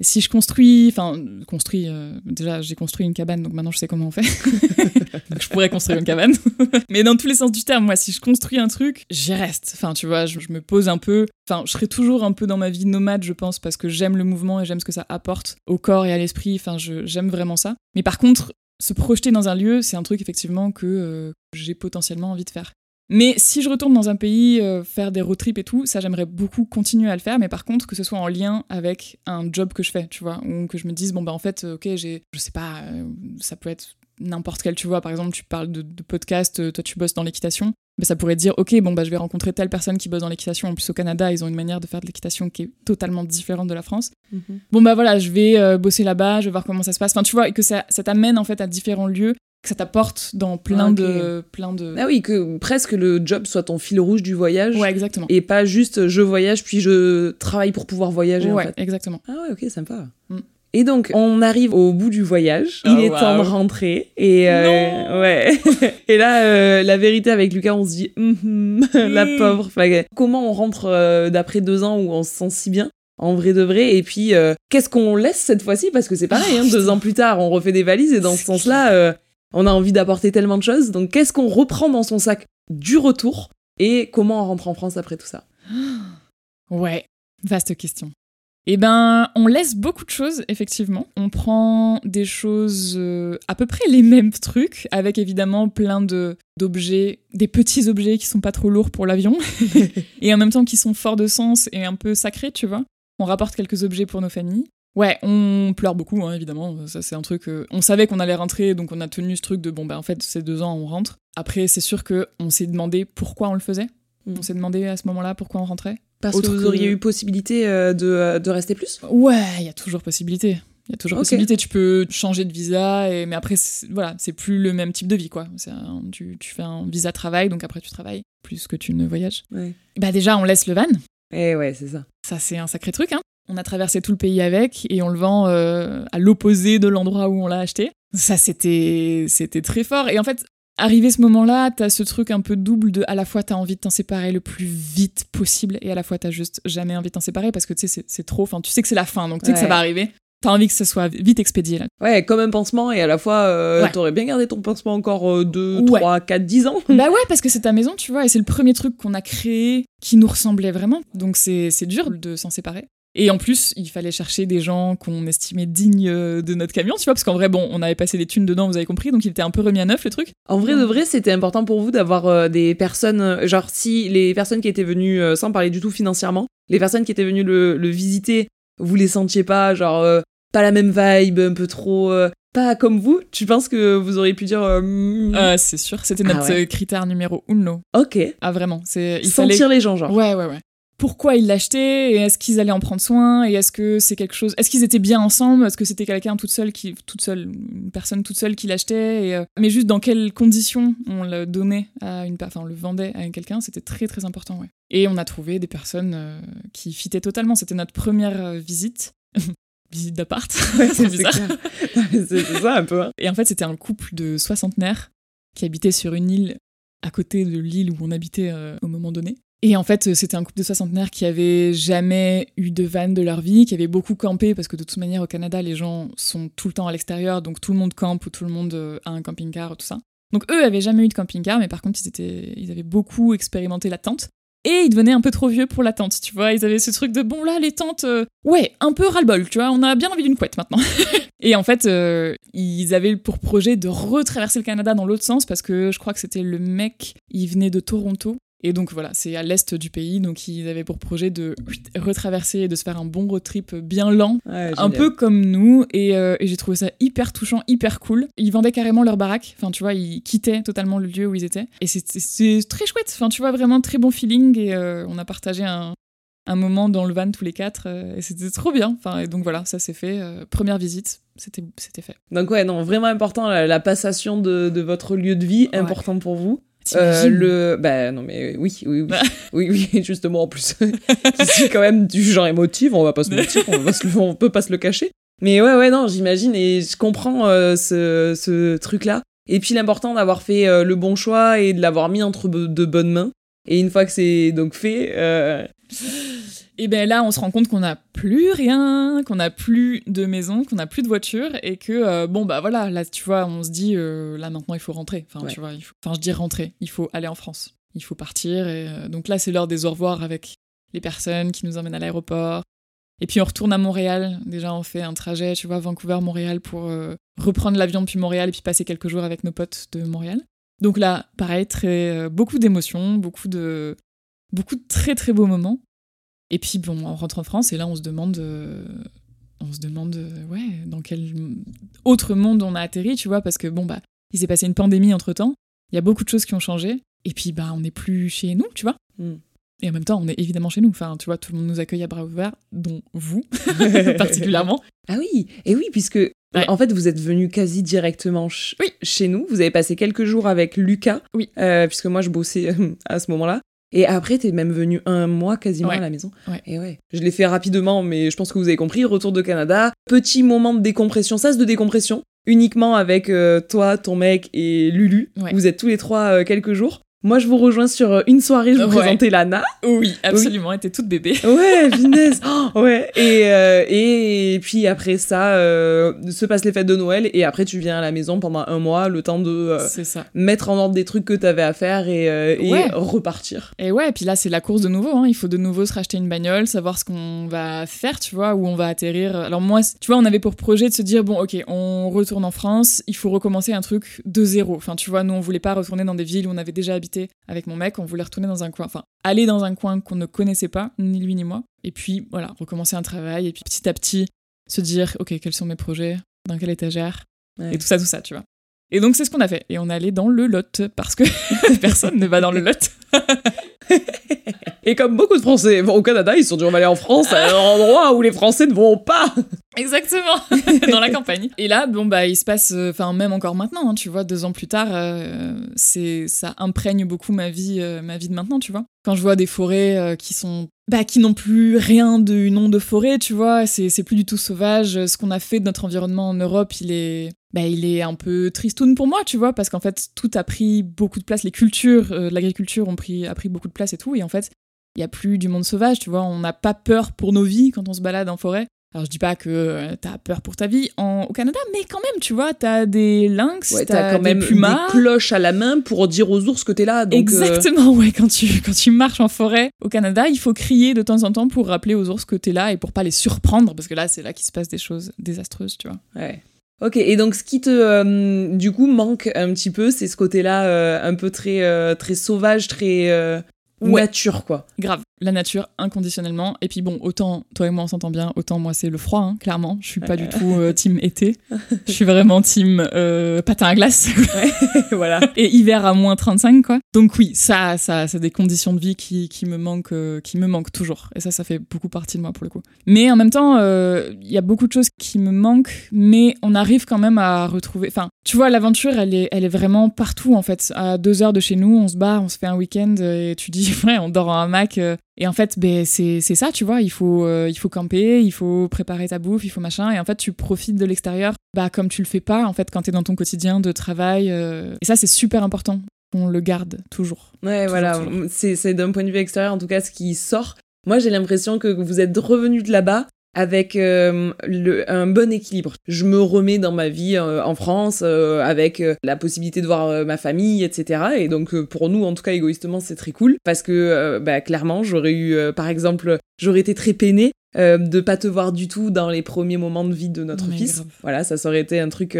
Si je construis, enfin, construis, euh, déjà j'ai construit une cabane, donc maintenant je sais comment on fait. donc je pourrais construire une cabane. Mais dans tous les sens du terme, moi, si je construis un truc, j'y reste. Enfin, tu vois, je, me pose un peu. Enfin, je serai toujours un peu dans ma vie nomade, je pense, parce que j'aime le mouvement et j'aime ce que ça apporte au corps et à l'esprit. Enfin, j'aime vraiment ça. Mais par contre, se projeter dans un lieu, c'est un truc effectivement que euh, j'ai potentiellement envie de faire. Mais si je retourne dans un pays, euh, faire des road trips et tout, ça j'aimerais beaucoup continuer à le faire, mais par contre que ce soit en lien avec un job que je fais, tu vois, ou que je me dise, bon bah en fait, ok, j'ai, je sais pas, euh, ça peut être n'importe quel, tu vois, par exemple, tu parles de, podcast, euh, toi tu bosses dans l'équitation, bah, ça pourrait dire, ok, bon bah je vais rencontrer telle personne qui bosse dans l'équitation, en plus au Canada, ils ont une manière de faire de l'équitation qui est totalement différente de la France. Mhm. Bon bah voilà, je vais bosser là-bas, je vais voir comment ça se passe, enfin tu vois, et que ça, ça t'amène en fait à différents lieux que ça t'apporte dans plein de plein de ah oui que presque le job soit ton fil rouge du voyage ouais exactement. et pas juste je voyage puis je travaille pour pouvoir voyager ouais en fait. exactement. Ah ouais ok sympa. Mm. et donc on arrive au bout du voyage. Il oh, est temps de rentrer et euh, ouais. Et là euh, la vérité avec Lucas on se dit mm-hmm, la mm. pauvre. Comment on rentre euh, d'après deux ans où on se sent si bien en vrai de vrai? Et puis, qu'est-ce qu'on laisse cette fois-ci? Parce que c'est pareil, hein, deux ans plus tard, on refait des valises et dans ce sens-là, on a envie d'apporter tellement de choses. Donc, qu'est-ce qu'on reprend dans son sac du retour et comment on rentre en France après tout ça? Ouais, vaste question. Eh ben, on laisse beaucoup de choses, effectivement. On prend des choses, euh, à peu près les mêmes trucs, avec évidemment plein de d'objets, des petits objets qui sont pas trop lourds pour l'avion, et en même temps qui sont forts de sens et un peu sacrés, tu vois. On rapporte quelques objets pour nos familles. Ouais, on pleure beaucoup, hein, évidemment. Ça, c'est un truc. Euh, on savait qu'on allait rentrer, donc on a tenu ce truc de bon, bah en fait, c'est deux ans, on rentre. Après, c'est sûr que on s'est demandé pourquoi on le faisait. Mm. On s'est demandé à ce moment-là pourquoi on rentrait. Parce que vous auriez eu possibilité euh, de, euh, de, rester plus? Ouais, il y a toujours possibilité. Il y a toujours possibilité. Tu peux changer de visa, et... mais après, voilà, c'est plus le même type de vie, quoi. Tu, tu, fais un visa travail, donc après tu travailles plus que tu ne voyages. Ouais. Bah déjà, on laisse le van. Eh ouais, c'est ça. Ça, c'est un sacré truc, hein. On a traversé tout le pays avec et on le vend euh, à l'opposé de l'endroit où on l'a acheté. Ça, c'était, c'était très fort. Et en fait, arrivé ce moment-là, t'as ce truc un peu double de à la fois t'as envie de t'en séparer le plus vite possible et à la fois t'as juste jamais envie de t'en séparer parce que tu sais, c'est, trop. Enfin, tu sais que c'est la fin, donc tu sais que ça va arriver. T'as envie que ça soit vite expédié là. Ouais, comme un pansement et à la fois euh, t'aurais bien gardé ton pansement encore 2, 3, 4, 10 ans. bah ouais, parce que c'est ta maison, tu vois, et c'est le premier truc qu'on a créé qui nous ressemblait vraiment. Donc c'est dur de s'en séparer. Et en plus, il fallait chercher des gens qu'on estimait dignes de notre camion, tu vois, parce qu'en vrai, bon, on avait passé des thunes dedans, vous avez compris, donc il était un peu remis à neuf le truc. En vrai de vrai, c'était important pour vous d'avoir euh, des personnes, euh, genre si les personnes qui étaient venues, euh, sans parler du tout financièrement, les personnes qui étaient venues le, visiter, vous les sentiez pas, genre pas la même vibe, un peu trop. pas comme vous, tu penses que vous auriez pu dire. Hmm. c'est sûr, c'était ah notre critère numéro uno. Ok. Ah vraiment, c'est. Sentir les gens, genre. Ouais, ouais, ouais pourquoi ils l'achetaient et est-ce qu'ils allaient en prendre soin et est-ce que c'est quelque chose est-ce qu'ils étaient bien ensemble est-ce que c'était quelqu'un toute seule qui toute seule une personne toute seule qui l'achetait euh, mais juste dans quelles conditions on le donnait à une enfin on le vendait à quelqu'un c'était très très important ouais. Et on a trouvé des personnes euh, qui fitaient totalement. C'était notre première euh, visite. Visite d'appart. C'est bizarre. c'est ça un peu hein. et en fait c'était un couple de soixantenaires qui habitait sur une île à côté de l'île où on habitait au moment donné et en fait, c'était un couple de soixantenaires qui avait jamais eu de van de leur vie, qui avait beaucoup campé, parce que de toute manière, au Canada, les gens sont tout le temps à l'extérieur, donc tout le monde campe ou tout le monde euh, a un camping-car, tout ça. Donc eux avaient jamais eu de camping-car, mais par contre, ils, avaient beaucoup expérimenté la tente. Et ils devenaient un peu trop vieux pour la tente, tu vois. Ils avaient ce truc de bon là, les tentes, euh, ouais, un peu ras-le-bol, tu vois. On a bien envie d'une couette maintenant. et en fait, euh, ils avaient pour projet de retraverser le Canada dans l'autre sens parce que je crois que c'était le mec, il venait de Toronto et donc voilà, c'est à l'est du pays, donc ils avaient pour projet de retraverser et de se faire un bon road trip bien lent, un peu comme nous, euh, et, j'ai trouvé ça hyper touchant, hyper cool. Ils vendaient carrément leur baraque, enfin tu vois, ils quittaient totalement le lieu où ils étaient, et c'est très chouette, enfin tu vois, vraiment très bon feeling, et euh, on a partagé un, moment dans le van tous les quatre, euh, et c'était trop bien, enfin, et donc voilà, ça s'est fait, première visite, c'était fait. Donc ouais, non, vraiment important, la, passation de, votre lieu de vie, important pour vous. Euh, le bah non mais oui oui oui. Oui, oui justement en plus. C'est quand même du genre émotif on va pas se mentir on, va on peut pas se le cacher. Mais ouais ouais non j'imagine et je comprends euh, ce, ce truc là et puis l'important d'avoir fait euh, le bon choix et de l'avoir mis entre de bonnes mains. Et une fois que c'est donc fait Et ben là, on se rend compte qu'on n'a plus rien, qu'on n'a plus de maison, qu'on n'a plus de voiture et que euh, bon bah voilà, là tu vois, on se dit euh, là maintenant il faut rentrer. Enfin Ouais. tu vois, il faut- enfin je dis rentrer, il faut aller en France, il faut partir. Et euh, donc là c'est l'heure des au revoir avec les personnes qui nous emmènent à l'aéroport. Et puis on retourne à Montréal. Déjà on fait un trajet, tu vois, Vancouver-Montréal pour euh, reprendre l'avion depuis Montréal et puis passer quelques jours avec nos potes de Montréal. Donc là, pareil, très beaucoup d'émotions, beaucoup de beaucoup de très très beaux moments. Et puis bon, on rentre en France et là on se demande, euh, on se demande, euh, ouais, dans quel autre monde on a atterri, tu vois, parce que bon bah, il s'est passé une pandémie entre temps, il y a beaucoup de choses qui ont changé, et puis bah on n'est plus chez nous, tu vois. Mm. Et en même temps, on est évidemment chez nous. Enfin, tu vois, tout le monde nous accueille à bras ouverts, dont vous particulièrement. Ah oui, et oui, puisque en fait vous êtes venu quasi directement ch- Oui. chez nous. Vous avez passé quelques jours avec Lucas, Oui. euh, puisque moi je bossais à ce moment-là. Et après, t'es même venu un mois quasiment Ouais. à la maison. Ouais. Et ouais, je l'ai fait rapidement, mais je pense que vous avez compris. Retour de Canada, petit moment de décompression, sas de décompression, uniquement avec euh, toi, ton mec et Lulu. Ouais. Vous êtes tous les trois euh, quelques jours. Moi, je vous rejoins sur euh, une soirée, je vous Ouais. présentais Lana. Oui, absolument, elle était toute bébé. Ouais, finesse. Oh, ouais. Et, euh, et puis après ça, euh, se passent les fêtes de Noël et après tu viens à la maison pendant un mois, le temps de euh, ça. mettre en ordre des trucs que t'avais à faire et, et Ouais. repartir. Et ouais, et puis là, c'est la course de nouveau. Hein. Il faut de nouveau se racheter une bagnole, savoir ce qu'on va faire, tu vois, où on va atterrir. Alors moi, tu vois, on avait pour projet de se dire, bon, ok, on retourne en France, il faut recommencer un truc de zéro. Enfin, tu vois, nous, on voulait pas retourner dans des villes où on avait déjà habité avec mon mec, on voulait retourner dans un coin, enfin, aller dans un coin qu'on ne connaissait pas, ni lui ni moi. Et puis, voilà, recommencer un travail, et puis petit à petit, se dire, ok, quels sont mes projets, dans quelle étagère, Ouais. et tout ça, tout ça, tu vois. Et donc c'est ce qu'on a fait. Et on est allé dans le Lot parce que personne ne va dans le Lot. Et comme beaucoup de Français vont au Canada, ils se sont dit on va aller en France, à un endroit où les Français ne vont pas. Exactement, dans la campagne. Et là, bon bah, il se passe, euh, enfin même encore maintenant, hein, tu vois, deux ans plus tard, euh, c'est ça imprègne beaucoup ma vie, euh, ma vie de maintenant, tu vois. Quand je vois des forêts euh, qui sont, bah, qui n'ont plus rien de nom de forêt, tu vois, c'est plus du tout sauvage. Ce qu'on a fait de notre environnement en Europe, il est, bah, il est un peu tristoun pour moi, tu vois, parce qu'en fait, tout a pris beaucoup de place. Les cultures, euh, l'agriculture ont pris, a pris beaucoup de place et tout, et en fait, il y a plus du monde sauvage, tu vois. On n'a pas peur pour nos vies quand on se balade en forêt. Alors je dis pas que euh, t'as peur pour ta vie en, au Canada, mais quand même, tu vois, t'as des lynx, Ouais, t'as quand des même pumas. des cloches à la main pour dire aux ours que t'es là. Donc, euh, Exactement, ouais, quand tu, quand tu marches en forêt au Canada, il faut crier de temps en temps pour rappeler aux ours que t'es là et pour pas les surprendre, parce que là, c'est là qu'il se passe des choses désastreuses, tu vois. Ouais. Ok, et donc ce qui te, euh, du coup, manque un petit peu, c'est ce côté-là euh, un peu très, euh, très sauvage, très Ouais. nature, quoi. Grave, la nature inconditionnellement. Et puis bon, autant toi et moi on s'entend bien, autant moi c'est le froid, hein, clairement. Je suis pas du tout euh, team été. Je suis vraiment team euh, patin à glace. voilà. et hiver à moins 35 quoi. Donc oui, ça ça c'est des conditions de vie qui, qui me manquent euh, qui me manquent toujours et ça ça fait beaucoup partie de moi pour le coup. Mais en même temps, il y a beaucoup de choses qui me manquent mais on arrive quand même à retrouver enfin, tu vois l'aventure elle est elle est vraiment partout en fait. À deux heures de chez nous, on se barre, on se fait un week-end et tu dis ouais, on dort en hamac euh, et en fait, ben, c'est c'est ça, tu vois, il faut, euh, il faut camper, il faut préparer ta bouffe, il faut machin, et en fait, tu profites de l'extérieur, bah, comme tu le fais pas, en fait, quand t'es dans ton quotidien de travail. euh, Et ça, c'est super important, on le garde toujours. Ouais, voilà. toujours. C'est d'un point de vue extérieur, en tout cas, ce qui sort. Moi, j'ai l'impression que vous êtes revenu de là-bas avec euh, le- un bon équilibre. Je me remets dans ma vie euh, en France euh, avec la possibilité de voir ma famille, etc. Et donc pour nous, en tout cas égoïstement, c'est très cool parce que bah, clairement, j'aurais eu, par exemple, j'aurais été très peinée de pas te voir du tout dans les premiers moments de vie de notre Mais fils. grave. Voilà, ça, ça aurait été un truc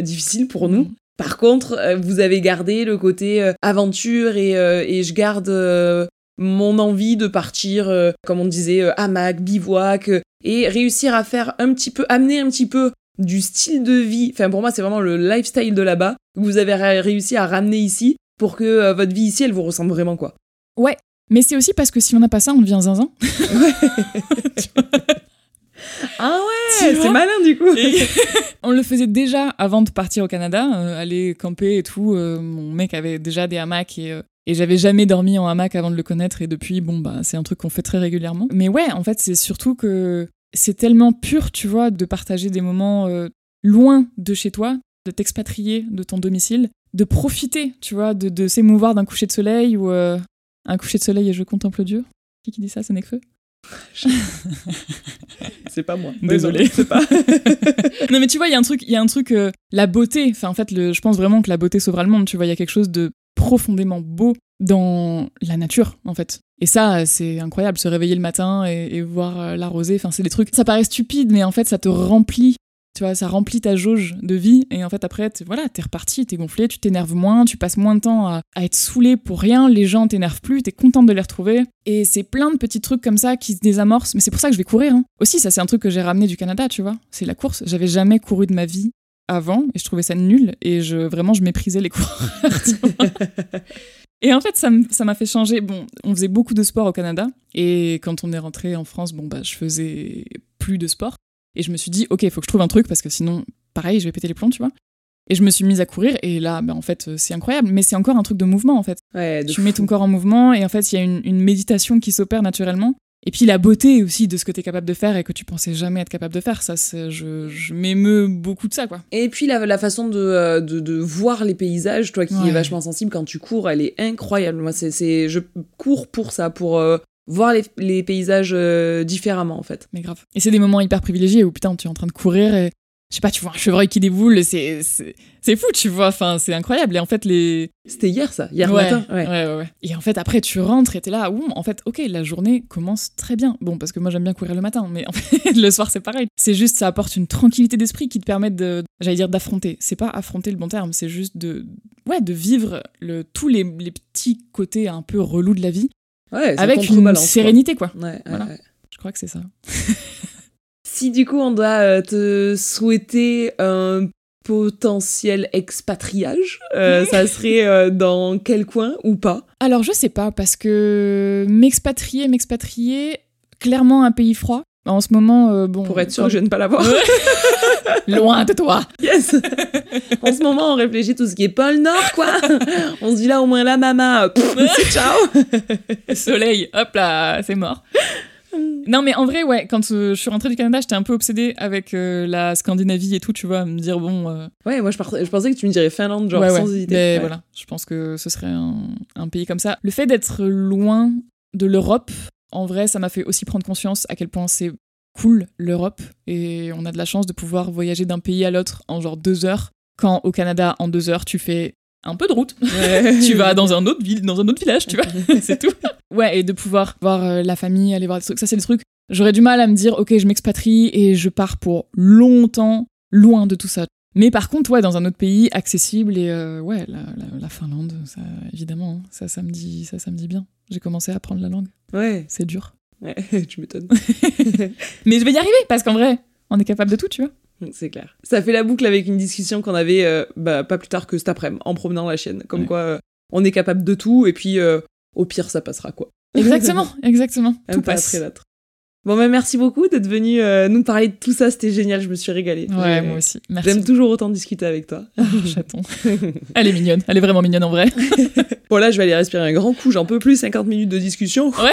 difficile pour nous. Mm. Par contre, vous avez gardé le côté aventure et, et je garde mon envie de partir, euh, comme on disait, euh, hamac, bivouac, euh, et réussir à faire un petit peu, amener un petit peu du style de vie. Enfin, pour moi, c'est vraiment le lifestyle de là-bas que vous avez ré- réussi à ramener ici pour que votre vie ici, elle vous ressemble vraiment, quoi. Ouais, mais c'est aussi parce que si on n'a pas ça, on devient zinzin. Ah Tu ouais, c'est malin du coup. Et on le faisait déjà avant de partir au Canada, euh, aller camper et tout. euh, mon mec avait déjà des hamacs et, euh, et j'avais jamais dormi en hamac avant de le connaître. Et depuis, bon, bah, c'est un truc qu'on fait très régulièrement. Mais ouais, en fait, c'est surtout que c'est tellement pur, tu vois, de partager des moments euh, loin de chez toi, de t'expatrier de ton domicile, de profiter, tu vois, de, de s'émouvoir d'un coucher de soleil ou euh, un coucher de soleil et je contemple Dieu. Qui qui dit ça, c'est Nekfeu c'est pas moi. Désolée. c'est pas. non mais tu vois, il y a un truc, il y a un truc, euh, la beauté. Enfin en fait, le, je pense vraiment que la beauté sauvera le monde. Tu vois, il y a quelque chose de profondément beau dans la nature en fait. Et ça, c'est incroyable, se réveiller le matin et, voir euh, la rosée. Enfin, c'est des trucs. Ça paraît stupide, mais en fait, ça te remplit tu vois, ça remplit ta jauge de vie et en fait après, voilà, t'es reparti, t'es gonflé, tu t'énerves moins, tu passes moins de temps à, à être saoulé pour rien, les gens t'énervent plus, t'es contente de les retrouver. Et c'est plein de petits trucs comme ça qui se désamorcent, mais c'est pour ça que je vais courir. hein. Aussi, ça c'est un truc que j'ai ramené du Canada, tu vois, c'est la course. J'avais jamais couru de ma vie avant et je trouvais ça nul et je vraiment je méprisais les vois. Et en fait, ça m'a fait changer. Bon, on faisait beaucoup de sport au Canada. Et quand on est rentré en France, bon, bah, je faisais plus de sport. Et je me suis dit, ok, il faut que je trouve un truc parce que sinon, pareil, je vais péter les plombs, tu vois. Et je me suis mise à courir. Et là, bah, en fait, c'est incroyable. Mais c'est encore un truc de mouvement, en fait. Ouais, de Tu mets ton corps en mouvement. Et en fait, il y a une, une méditation qui s'opère naturellement. Et puis la beauté aussi de ce que tu es capable de faire et que tu pensais jamais être capable de faire. Ça, je, je m'émeus beaucoup de ça, quoi. Et puis la, la façon de, euh, de, de voir les paysages, toi qui Ouais. es vachement sensible quand tu cours, elle est incroyable. Moi, c'est, c'est, je cours pour ça, pour euh, voir les, les paysages euh, différemment en fait. Mais grave. Et c'est des moments hyper privilégiés où putain, tu es en train de courir et je sais pas, tu vois un chevreuil qui déboule, c'est c'est c'est fou, tu vois. Enfin, c'est incroyable. Et en fait, les C'était hier ça, hier ouais, matin. ouais, ouais, ouais. Et en fait, après, tu rentres et t'es là. Ouh, en fait, ok, la journée commence très bien. Bon, parce que moi j'aime bien courir le matin, mais en fait, le soir c'est pareil. C'est juste, ça apporte une tranquillité d'esprit qui te permet de, j'allais dire d'affronter. C'est pas affronter le bon terme, c'est juste de, ouais, de vivre le tous les, les petits côtés un peu relous de la vie Ouais, avec une quoi. sérénité, quoi. Ouais, Voilà. Je crois que c'est ça. Si du coup on doit euh, te souhaiter un potentiel expatriage, euh, ça serait euh, dans quel coin ou pas? Alors, je sais pas, parce que m'expatrier, m'expatrier, clairement un pays froid. En ce moment, euh, bon. Pour être sûr je ne pas l'avoir. Loin de toi Yes En ce moment, on réfléchit tout ce qui est pôle Nord, quoi On se dit là, au moins là, maman, c'est ciao Soleil, hop là, c'est mort. Non, mais en vrai, ouais, quand euh, je suis rentrée du Canada, j'étais un peu obsédée avec euh, la Scandinavie et tout, tu vois, à me dire, bon. euh, Ouais, moi, je, pensais que tu me dirais Finlande, genre ouais, ouais. sans hésiter. Mais Ouais. voilà, je pense que ce serait un, un pays comme ça. Le fait d'être loin de l'Europe, en vrai, ça m'a fait aussi prendre conscience à quel point c'est cool l'Europe et on a de la chance de pouvoir voyager d'un pays à l'autre en genre deux heures. Quand au Canada, en deux heures, tu fais un peu de route. Ouais. tu vas dans un autre ville, dans un autre village, tu vois, c'est tout. Ouais, et de pouvoir voir euh, la famille, aller voir des trucs, ça c'est des trucs. J'aurais du mal à me dire, ok, je m'expatrie et je pars pour longtemps, loin de tout ça. Mais par contre, ouais, dans un autre pays accessible et euh, ouais, la, la- la Finlande, ça, évidemment, hein, ça, ça me dit, ça, ça me dit bien. J'ai commencé à apprendre la langue, Ouais, c'est dur. ouais, tu m'étonnes. Mais je vais y arriver parce qu'en vrai, on est capable de tout, tu vois. C'est clair. Ça fait la boucle avec une discussion qu'on avait euh, bah, pas plus tard que cet après-midi, en promenant la chienne. Comme Ouais. quoi, euh, on est capable de tout, et puis au pire, ça passera, quoi. Exactement, exactement. Tout pas passe. après l'autre. Bon, bah, merci beaucoup d'être venu euh, nous parler de tout ça, c'était génial, je me suis régalée. Ouais, moi aussi. Merci. J'aime toujours autant discuter avec toi. Oh, chaton. Elle est mignonne, elle est vraiment mignonne en vrai. Bon, là, je vais aller respirer un grand coup, j'en peux plus, 50 minutes de discussion. Ouais.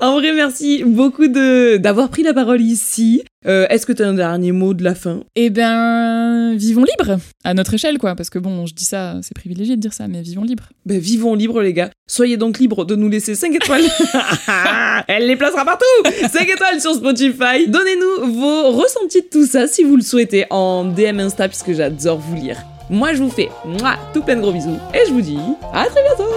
en vrai, merci beaucoup de d'avoir pris la parole ici. Euh, Est-ce que tu as un dernier mot de la fin? Eh ben, vivons libre, à notre échelle, quoi. Parce que bon, je dis ça, c'est privilégié de dire ça, mais vivons libre. Ben, vivons libres, les gars. Soyez donc libres de nous laisser 5 étoiles. Elle les placera partout 5 étoiles sur Spotify. Donnez-nous vos ressentis de tout ça, si vous le souhaitez, en DM Insta, puisque j'adore vous lire. Moi, je vous fais mouah, tout plein de gros bisous. Et je vous dis à très bientôt